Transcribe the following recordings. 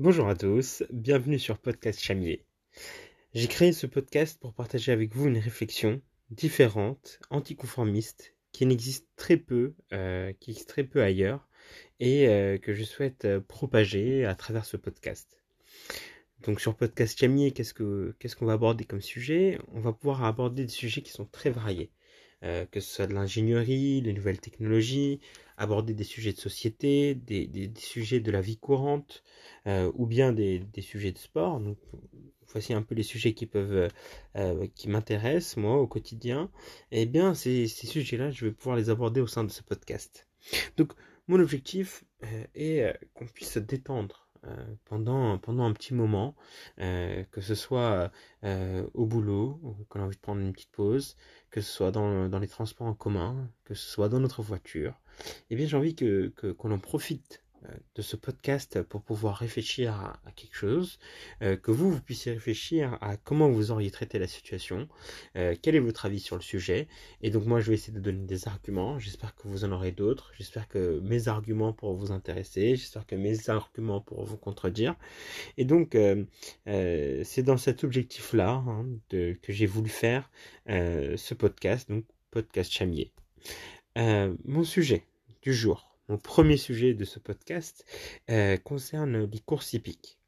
Bonjour à tous, bienvenue sur Podcast Chamier. J'ai créé ce podcast pour partager avec vous une réflexion différente, anticonformiste, qui n'existe très peu, euh, qui existe très peu ailleurs, et euh, que je souhaite euh, propager à travers ce podcast. Donc sur Podcast Chamier, qu'est-ce que qu'est-ce qu'on va aborder comme sujet? On va pouvoir aborder des sujets qui sont très variés. Que ce soit de l'ingénierie, les nouvelles technologies, aborder des sujets de société, des, sujets de la vie courante, euh, ou bien des, sujets de sport. Voici un peu les sujets qui peuvent, euh, qui m'intéressent moi au quotidien. Eh bien, ces, sujets-là, je vais pouvoir les aborder au sein de ce podcast. Donc, mon objectif euh, est euh, qu'on puisse se détendre euh, pendant, pendant un petit moment, euh, que ce soit euh, au boulot, qu'on a envie de prendre une petite pause, que ce soit dans les transports en commun, que ce soit dans notre voiture, eh bien j'ai envie que, qu'on en profite euh, de ce podcast pour pouvoir réfléchir à, quelque chose, euh, que vous, vous puissiez réfléchir à comment vous auriez traité la situation, euh, quel est votre avis sur le sujet. Et donc moi, je vais essayer de donner des arguments. J'espère que vous en aurez d'autres. J'espère que mes arguments pourront vous intéresser. J'espère que mes arguments pourront vous contredire. Et donc, c'est dans cet objectif-là hein, que j'ai voulu faire ce podcast, donc podcast chamier. mon sujet du jour mon premier sujet de ce podcast euh, concerne les courses hippiques.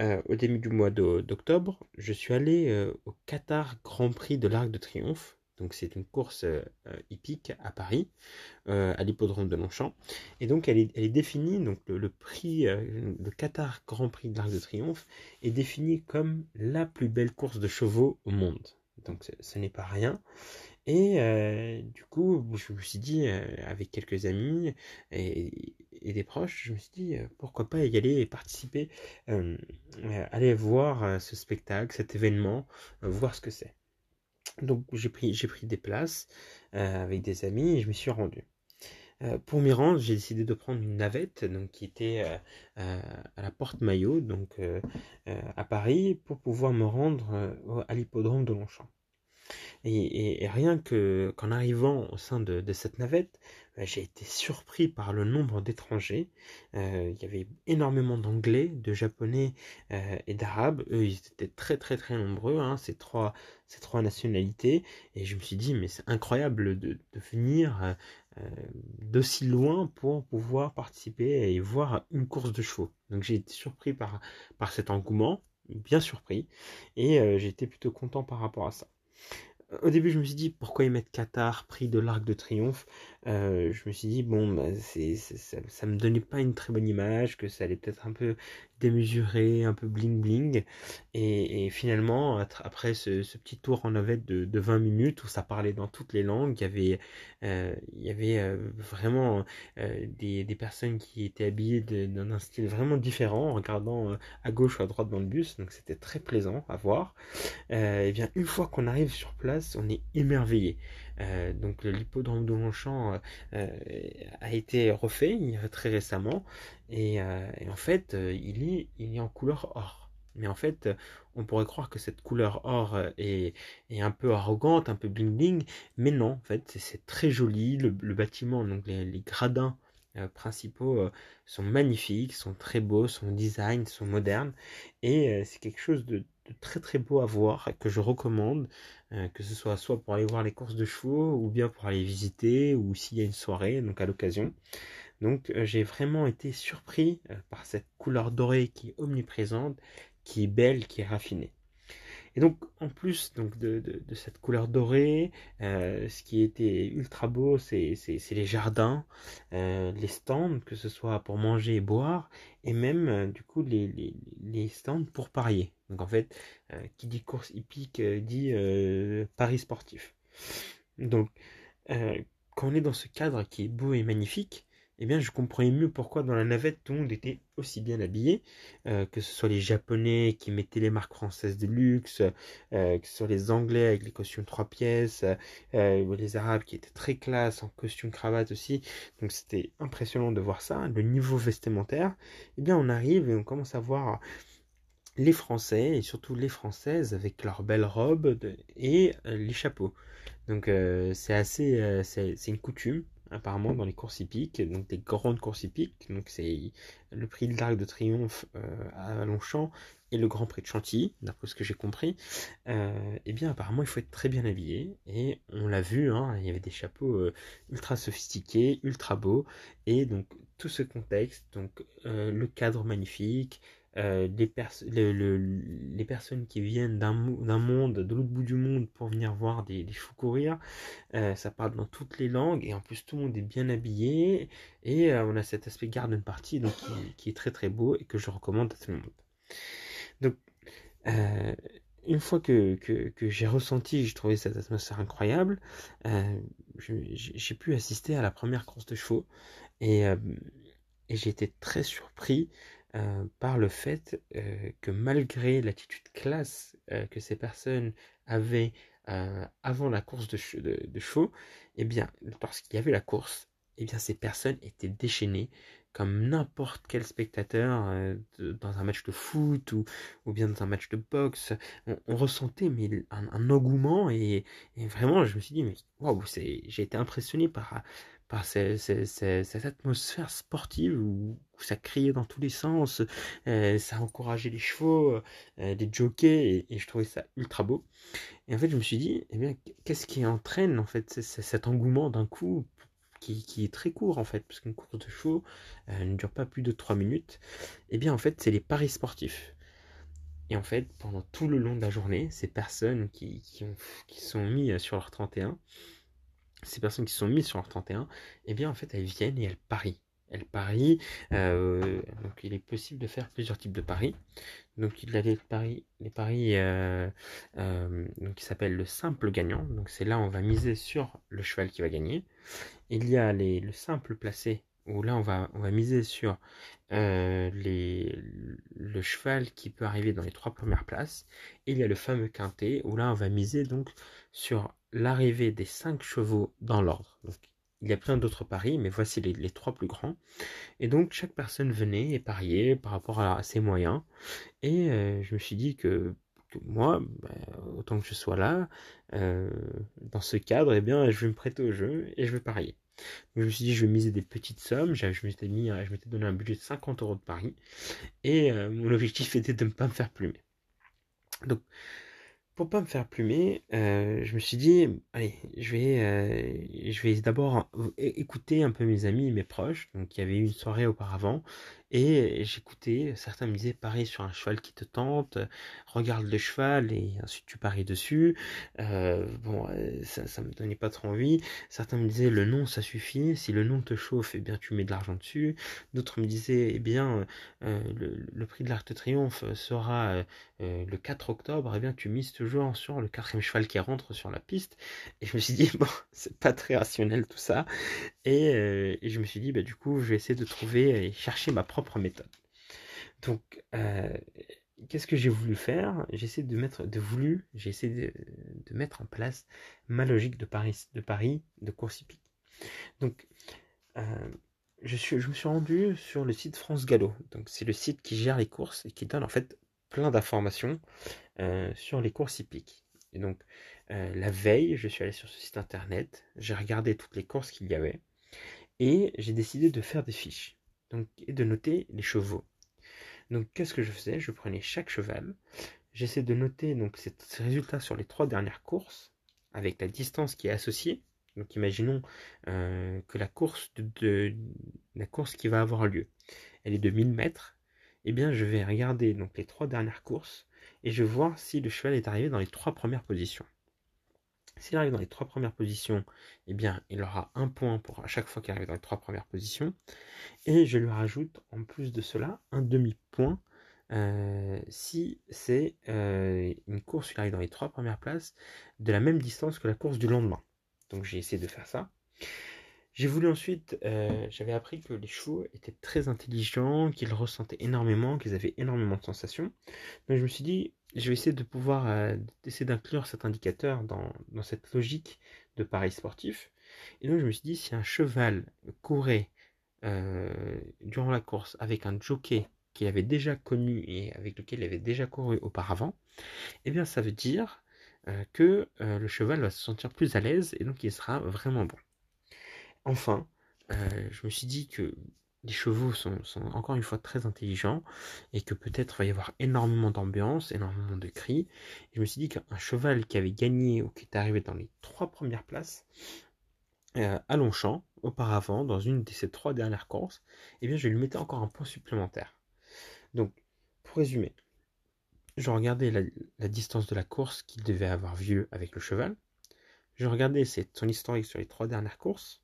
Euh, au début du mois d'octobre, je suis allé euh, au Qatar Grand Prix de l'Arc de Triomphe. Donc c'est une course hippique à Paris, à l'hippodrome de Longchamp. Et donc elle est, définie, donc le, le prix, le Qatar Grand Prix de l'Arc de Triomphe est défini comme la plus belle course de chevaux au monde. Donc ce n'est pas rien. Et euh, du coup, je me suis dit, euh, avec quelques amis et, des proches, je me suis dit, euh, pourquoi pas y aller et participer, euh, aller voir ce spectacle, cet événement, voir ce que c'est. Donc j'ai pris, j'ai pris des places avec des amis et je me suis rendu. pour m'y rendre, j'ai décidé de prendre une navette donc, qui était à la porte Maillot, donc à Paris, pour pouvoir me rendre à l'hippodrome de Longchamp. Et, rien que qu'en arrivant au sein de, cette navette, euh, j'ai été surpris par le nombre d'étrangers. Euh, il y avait énormément d'anglais, de japonais euh, et d'arabes. Eux, ils étaient très très très nombreux, hein, ces trois ces trois nationalités. Et je me suis dit, mais c'est incroyable de, venir d'aussi loin pour pouvoir participer et voir une course de chevaux. Donc j'ai été surpris par par cet engouement, bien surpris, et été plutôt content par rapport à ça au début, je me suis dit pourquoi ils mettent Qatar prix de l'Arc de Triomphe? Euh, je me suis dit bon, bah, ça, ça me donnait pas une très bonne image, que ça allait peut-être un peu démesuré, un peu bling bling. Et, finalement, après ce, petit tour en navette de, de, 20 minutes où ça parlait dans toutes les langues, il y avait, euh, euh, vraiment euh, des, des, personnes qui étaient habillées d'un style vraiment différent en regardant à gauche ou à droite dans le bus. Donc c'était très plaisant à voir. et bien une fois qu'on arrive sur place, on est émerveillé. Euh, donc l'hippodrome de Longchamp euh, a été refait très récemment et, euh, en fait il est, en couleur or. Mais en fait, on pourrait croire que cette couleur or est, un peu arrogante, un peu bling bling, mais non, en fait, c'est très joli. Le, bâtiment, donc les, les gradins euh, principaux euh, sont magnifiques, sont très beaux, son design, sont modernes, et euh, c'est quelque chose de, très très beau à voir, que je recommande, que ce soit soit pour aller voir les courses de chevaux, ou bien pour aller visiter, ou s'il y a une soirée, donc à l'occasion. Donc j'ai vraiment été surpris par cette couleur dorée qui est omniprésente, qui est belle, qui est raffinée. Et donc, en plus donc, de, de, cette couleur dorée, euh, ce qui était ultra beau, c'est les jardins, euh, les stands, que ce soit pour manger et boire, et même, euh, du coup, les, les, les, stands pour parier. Donc, en fait, qui dit course hippique dit paris sportif. Donc, quand on est dans ce cadre qui est beau et magnifique, eh bien, je comprenais mieux pourquoi dans la navette tout le monde était aussi bien habillé, euh, que ce soit les Japonais qui mettaient les marques françaises de luxe, euh, que ce soit les Anglais avec les costumes trois pièces, euh, les Arabes qui étaient très classe en costume cravate aussi. Donc c'était impressionnant de voir ça, le niveau vestimentaire. Eh bien, on arrive et on commence à voir les Français et surtout les Françaises avec leurs belles robes et les chapeaux. Donc c'est assez, c'est une coutume apparemment dans les courses hippiques, donc des grandes courses hippiques, donc c'est le prix de l'Arc de Triomphe euh, à Longchamp et le Grand Prix de Chantilly, d'après ce que j'ai compris, euh, eh bien apparemment il faut être très bien habillé. Et on l'a vu, hein, il y avait des chapeaux euh, ultra sophistiqués, ultra beaux. Et donc tout ce contexte, donc le cadre magnifique, les, les, personnes qui viennent d'un monde, de l'autre bout du monde pour venir voir des, des courir, ça parle dans toutes les langues et en plus tout le monde est bien habillé et on a cet aspect garden party donc qui, est très très beau et que je recommande à tout le monde. Donc, euh, une fois que, que, j'ai ressenti, j'ai trouvé cette atmosphère incroyable, euh, j'ai pu assister à la première course de chevaux et, euh, et j'ai été très surpris par le fait que malgré l'attitude classe que ces personnes avaient avant la course de, de, chevaux, eh bien, lorsqu'il y avait la course, eh bien, ces personnes étaient déchaînées, comme n'importe quel spectateur euh, dans un match de foot ou, ou, bien dans un match de boxe. On, ressentait mais un, engouement et, vraiment je me suis dit mais waouh j'ai été impressionné par par cette atmosphère sportive où, ça criait dans tous les sens, euh, ça encourageait les chevaux, euh, des jockeys, et, je trouvais ça ultra beau. Et en fait, je me suis dit, eh bien, qu'est-ce qui entraîne en fait cet engouement d'un coup qui, est très court en fait, parce qu'une course de chevaux euh, ne dure pas plus de 3 minutes, et eh bien en fait c'est les paris sportifs. Et en fait, pendant tout le long de la journée, ces personnes qui, qui, sont mis sur leur 31, ces personnes qui sont mises sur leur 31, et eh bien en fait elles viennent et elles parient. Elles parient, euh, donc il est possible de faire plusieurs types de paris. Donc il y a les paris, les paris euh, donc, qui s'appellent le simple gagnant. Donc c'est là on va miser sur le cheval qui va gagner. Il y a les, le simple placé, où là on va, on va miser sur euh, le cheval qui peut arriver dans les trois premières places. Et il y a le fameux quintet, où là on va miser donc sur l'arrivée des cinq chevaux dans l'ordre. il y a plein d'autres paris, mais voici les, trois plus grands. Et donc chaque personne venait et pariait par rapport à, ses moyens. Et euh, je me suis dit que moi, bah, autant que je sois là, euh, dans ce cadre, eh bien, je vais me prêter au jeu et je vais parier. Je me suis dit, je vais miser des petites sommes. Je, m'étais donné un budget de 50 euros de pari. Et euh, mon objectif était de ne pas me faire plumer. Donc, pour pas me faire plumer, euh, je me suis dit, allez, je vais, euh, je vais d'abord écouter un peu mes amis et mes proches. Donc, il y avait eu une soirée auparavant, et j'écoutais, certains me disaient, parie sur un cheval qui te tente, regarde le cheval et ensuite tu paries dessus. Euh, bon, ça, ça me donnait pas trop envie. Certains me disaient, le nom ça suffit, si le nom te chauffe, eh bien tu mets de l'argent dessus. D'autres me disaient, eh bien, le, prix de l'Arc de Triomphe sera le 4 octobre, eh bien tu mises toujours sur le quatrième cheval qui rentre sur la piste. Et je me suis dit, bon, c'est pas très rationnel tout ça. Et, euh, je me suis dit, bah, du coup, je vais essayer de trouver et chercher ma propre méthode. Donc, euh, qu'est-ce que j'ai voulu faire? J'ai essayé de mettre, de voulu, j'ai essayé de, mettre en place ma logique de Paris, de Paris, de course hippique. Donc, euh, je, suis, je me suis rendu sur le site France Gallo. Donc, c'est le site qui gère les courses et qui donne en fait plein d'informations euh, sur les courses hippiques. Et donc, la veille, je suis allé sur ce site internet, j'ai regardé toutes les courses qu'il y avait, et j'ai décidé de faire des fiches, donc, et de noter les chevaux. Donc, qu'est-ce que je faisais? Je prenais chaque cheval, j'essaie de noter donc ces, résultats sur les trois dernières courses, avec la distance qui est associée. Donc, imaginons euh, que la course, de, la course qui va avoir lieu, elle est de 1000 mètres, eh bien je vais regarder donc les trois dernières courses et je vais voir si le cheval est arrivé dans les trois premières positions. S'il arrive dans les trois premières positions, eh bien il aura un point pour à chaque fois qu'il arrive dans les trois premières positions. Et je lui rajoute en plus de cela un demi-point euh, si c'est euh, une course qui arrive dans les trois premières places de la même distance que la course du lendemain. Donc j'ai essayé de faire ça. J'ai voulu ensuite, euh, j'avais appris que les chevaux étaient très intelligents, qu'ils ressentaient énormément, qu'ils avaient énormément de sensations. Donc je me suis dit, je vais essayer de pouvoir euh, essayer d'inclure cet indicateur dans, cette logique de pareil sportif. Et donc je me suis dit, si un cheval courait euh, durant la course avec un jockey qu'il avait déjà connu et avec lequel il avait déjà couru auparavant, eh bien ça veut dire que le cheval va se sentir plus à l'aise et donc il sera vraiment bon. Enfin, je me suis dit que les chevaux sont, encore une fois très intelligents et que peut-être va y avoir énormément d'ambiance, énormément de cris. je me suis dit qu'un cheval qui avait gagné ou qui était arrivé dans les trois premières places euh, à Longchamp, auparavant, dans une de ces trois dernières courses, eh bien je lui mettais encore un point supplémentaire. Donc, pour résumer, je regardais la, distance de la course qu'il devait avoir vu avec le cheval. Je regardais son historique sur les trois dernières courses.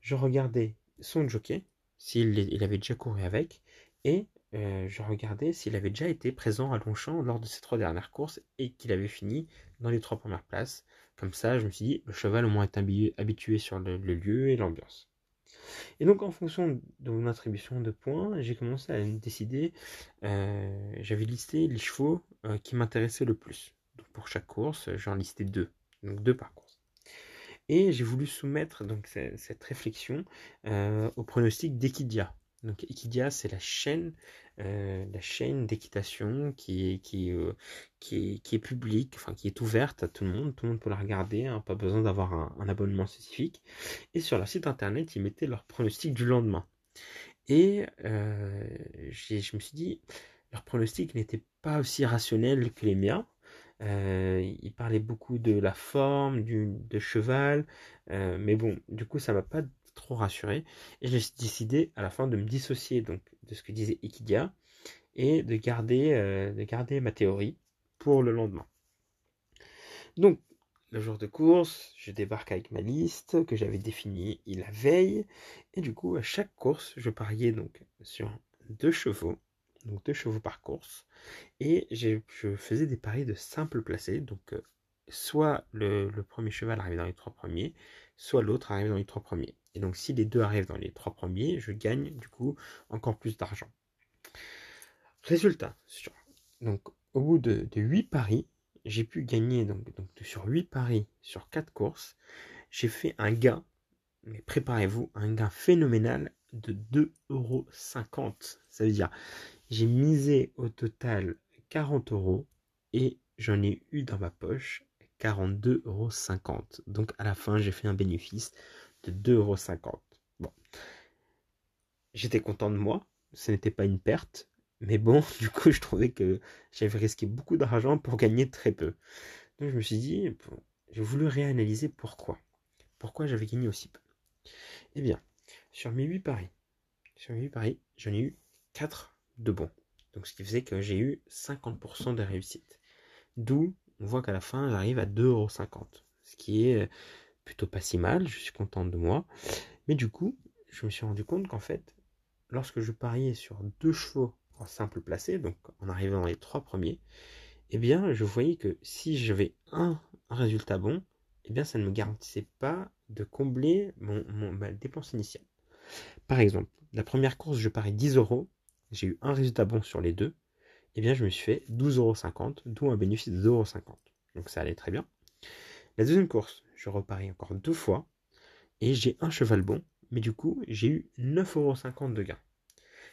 Je regardais son jockey, s'il il avait déjà couru avec, et euh, je regardais s'il avait déjà été présent à Longchamp lors de ces trois dernières courses et qu'il avait fini dans les trois premières places. Comme ça, je me suis dit, le cheval au moins est habitué sur le, lieu et l'ambiance. Et donc, en fonction de mon attribution de points, j'ai commencé à décider, euh, j'avais listé les chevaux euh, qui m'intéressaient le plus. Donc, pour chaque course, j'en listais deux. Donc, deux par course. Et j'ai voulu soumettre donc cette réflexion euh, au pronostic d'Equidia. Donc Equidia, c'est la chaîne, euh, la chaîne d'équitation qui est, qui, euh, qui, est, qui est publique, enfin qui est ouverte à tout le monde. Tout le monde peut la regarder, hein, pas besoin d'avoir un, abonnement spécifique. Et sur leur site internet, ils mettaient leur pronostic du lendemain. Et je me suis dit, leur pronostic n'était pas aussi rationnel que les miens. Euh, il parlait beaucoup de la forme du de cheval, euh, mais bon, du coup, ça m'a pas trop rassuré. Et j'ai décidé à la fin de me dissocier donc de ce que disait Ikidia et de garder, euh, de garder ma théorie pour le lendemain. Donc, le jour de course, je débarque avec ma liste que j'avais définie la veille. Et du coup, à chaque course, je pariais donc sur deux chevaux donc deux chevaux par course. Et je faisais des paris de simple placé, donc euh, soit le, premier cheval arrive dans les trois premiers, soit l'autre arrive dans les trois premiers. Et donc si les deux arrivent dans les trois premiers, je gagne du coup encore plus d'argent. Résultat, donc au bout de, huit paris, j'ai pu gagner donc, donc sur 8 paris sur 4 courses, j'ai fait un gain, mais préparez-vous, un gain phénoménal de 2,50€. Ça veut dire, j'ai misé au total 40 euros et j'en ai eu dans ma poche 42,50 euros. Donc à la fin, j'ai fait un bénéfice de 2,50 euros. Bon. J'étais content de moi, ce n'était pas une perte, mais bon, du coup, je trouvais que j'avais risqué beaucoup d'argent pour gagner très peu. Donc je me suis dit, j'ai voulu réanalyser pourquoi. Pourquoi j'avais gagné aussi peu. Eh bien, sur mes 8 paris, sur mes 8 paris, j'en ai eu 4 de bon. Donc ce qui faisait que j'ai eu 50% de réussite. D'où on voit qu'à la fin j'arrive à 2,50€. Ce qui est plutôt pas si mal, je suis content de moi. Mais du coup, je me suis rendu compte qu'en fait, lorsque je pariais sur deux chevaux en simple placé, donc en arrivant dans les trois premiers, eh bien je voyais que si j'avais un, résultat bon, eh bien ça ne me garantissait pas de combler ma dépense initiale. Par exemple, la première course, je parie 10 euros j'ai eu un résultat bon sur les deux, eh bien je me suis fait 12,50€, d'où un bénéfice de 2,50€. Donc ça allait très bien. La deuxième course, je reparie encore deux fois, et j'ai un cheval bon, mais du coup j'ai eu 9,50€ de gain.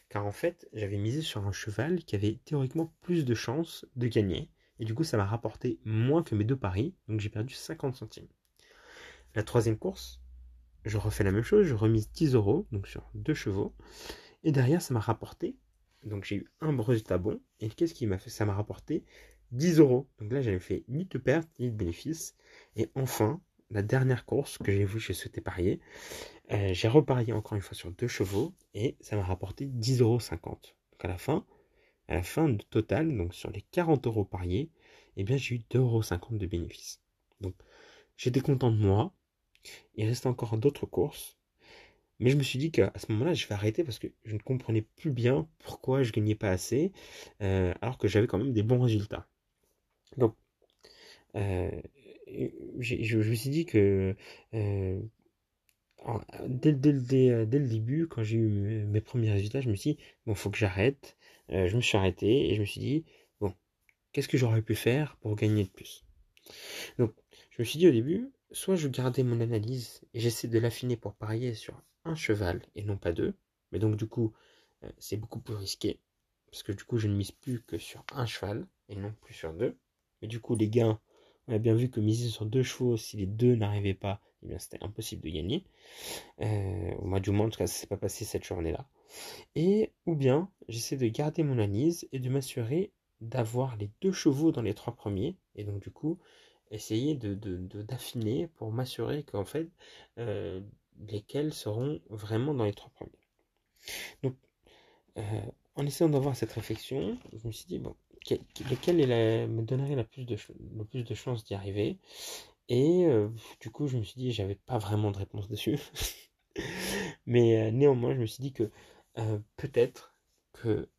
Car en fait, j'avais misé sur un cheval qui avait théoriquement plus de chances de gagner, et du coup ça m'a rapporté moins que mes deux paris, donc j'ai perdu 50 centimes. La troisième course, je refais la même chose, je remise 10 euros, donc sur deux chevaux, et derrière ça m'a rapporté donc j'ai eu un résultat bon. Et qu'est-ce qui m'a fait? Ça m'a rapporté 10 euros. Donc là, j'avais fait ni de perte ni de bénéfice. Et enfin, la dernière course que j'ai vu, j'ai souhaité parier. Euh, j'ai reparié encore une fois sur deux chevaux et ça m'a rapporté 10,50 euros. Donc à la fin, à la fin du total, donc sur les 40 euros pariés, eh bien j'ai eu 2,50 euros de bénéfice. Donc j'étais content de moi. Il reste encore d'autres courses. Mais je me suis dit qu'à ce moment-là, je vais arrêter parce que je ne comprenais plus bien pourquoi je gagnais pas assez, euh, alors que j'avais quand même des bons résultats. Donc, euh, je, me suis dit que euh, dès, le début, quand j'ai eu mes, premiers résultats, je me suis dit, bon, faut que j'arrête. je me suis arrêté et je me suis dit, bon, qu'est-ce que j'aurais pu faire pour gagner de plus? Donc, je me suis dit au début, soit je gardais mon analyse et j'essaie de l'affiner pour parier sur un cheval et non pas deux. Mais donc du coup, euh, c'est beaucoup plus risqué. Parce que du coup, je ne mise plus que sur un cheval et non plus sur deux. Mais du coup, les gains, on a bien vu que miser sur deux chevaux, si les deux n'arrivaient pas, eh bien c'était impossible de gagner. Euh, au mois du mois, en tout cas, ça s'est pas passé cette journée-là. Et ou bien j'essaie de garder mon analyse et de m'assurer d'avoir les deux chevaux dans les trois premiers. Et donc du coup, essayer de, d'affiner pour m'assurer qu'en fait, euh, lesquels seront vraiment dans les trois premiers. Donc, euh, en essayant d'avoir cette réflexion, je me suis dit, bon, lequel me donnerait plus de, le plus de chances d'y arriver? Et euh, du coup, je me suis dit, j'avais pas vraiment de réponse dessus. Mais néanmoins, je me suis dit que peut-être que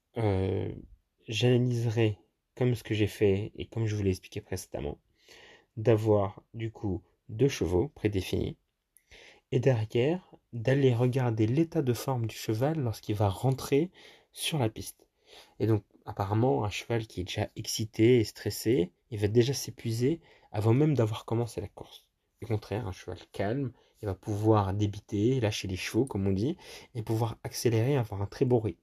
j'analyserai comme ce que j'ai fait et comme je vous l'ai expliqué précédemment, d'avoir du coup deux chevaux prédéfinis et derrière d'aller regarder l'état de forme du cheval lorsqu'il va rentrer sur la piste. Et donc apparemment un cheval qui est déjà excité et stressé, il va déjà s'épuiser avant même d'avoir commencé la course. Au contraire, un cheval calme, il va pouvoir débiter, lâcher les chevaux comme on dit, et pouvoir accélérer, avoir un très beau rythme.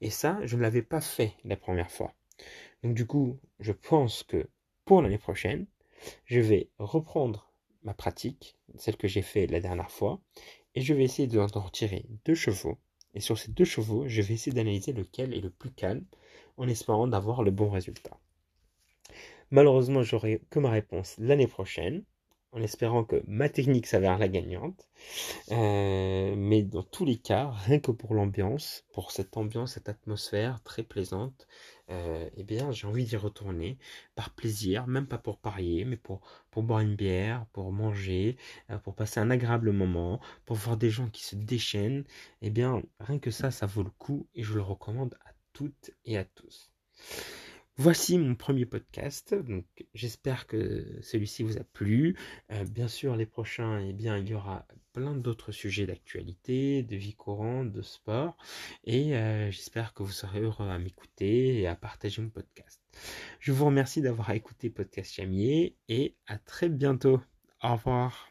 Et ça, je ne l'avais pas fait la première fois. Donc du coup, je pense que pour l'année prochaine, je vais reprendre ma pratique, celle que j'ai fait la dernière fois, et je vais essayer d'en retirer deux chevaux. Et sur ces deux chevaux, je vais essayer d'analyser lequel est le plus calme, en espérant d'avoir le bon résultat. Malheureusement, j'aurai que ma réponse l'année prochaine, en espérant que ma technique s'avère la gagnante. Euh, mais dans tous les cas, rien que pour l'ambiance, pour cette ambiance, cette atmosphère très plaisante, euh, eh bien, j'ai envie d'y retourner par plaisir, même pas pour parier, mais pour, boire une bière, pour manger, euh, pour passer un agréable moment, pour voir des gens qui se déchaînent. Eh bien, rien que ça, ça vaut le coup et je le recommande à toutes et à tous. Voici mon premier podcast, donc j'espère que celui-ci vous a plu. Euh, bien sûr, les prochains, eh bien, il y aura plein d'autres sujets d'actualité, de vie courante, de sport, et euh, j'espère que vous serez heureux à m'écouter et à partager mon podcast. Je vous remercie d'avoir écouté Podcast Chamier et à très bientôt. Au revoir.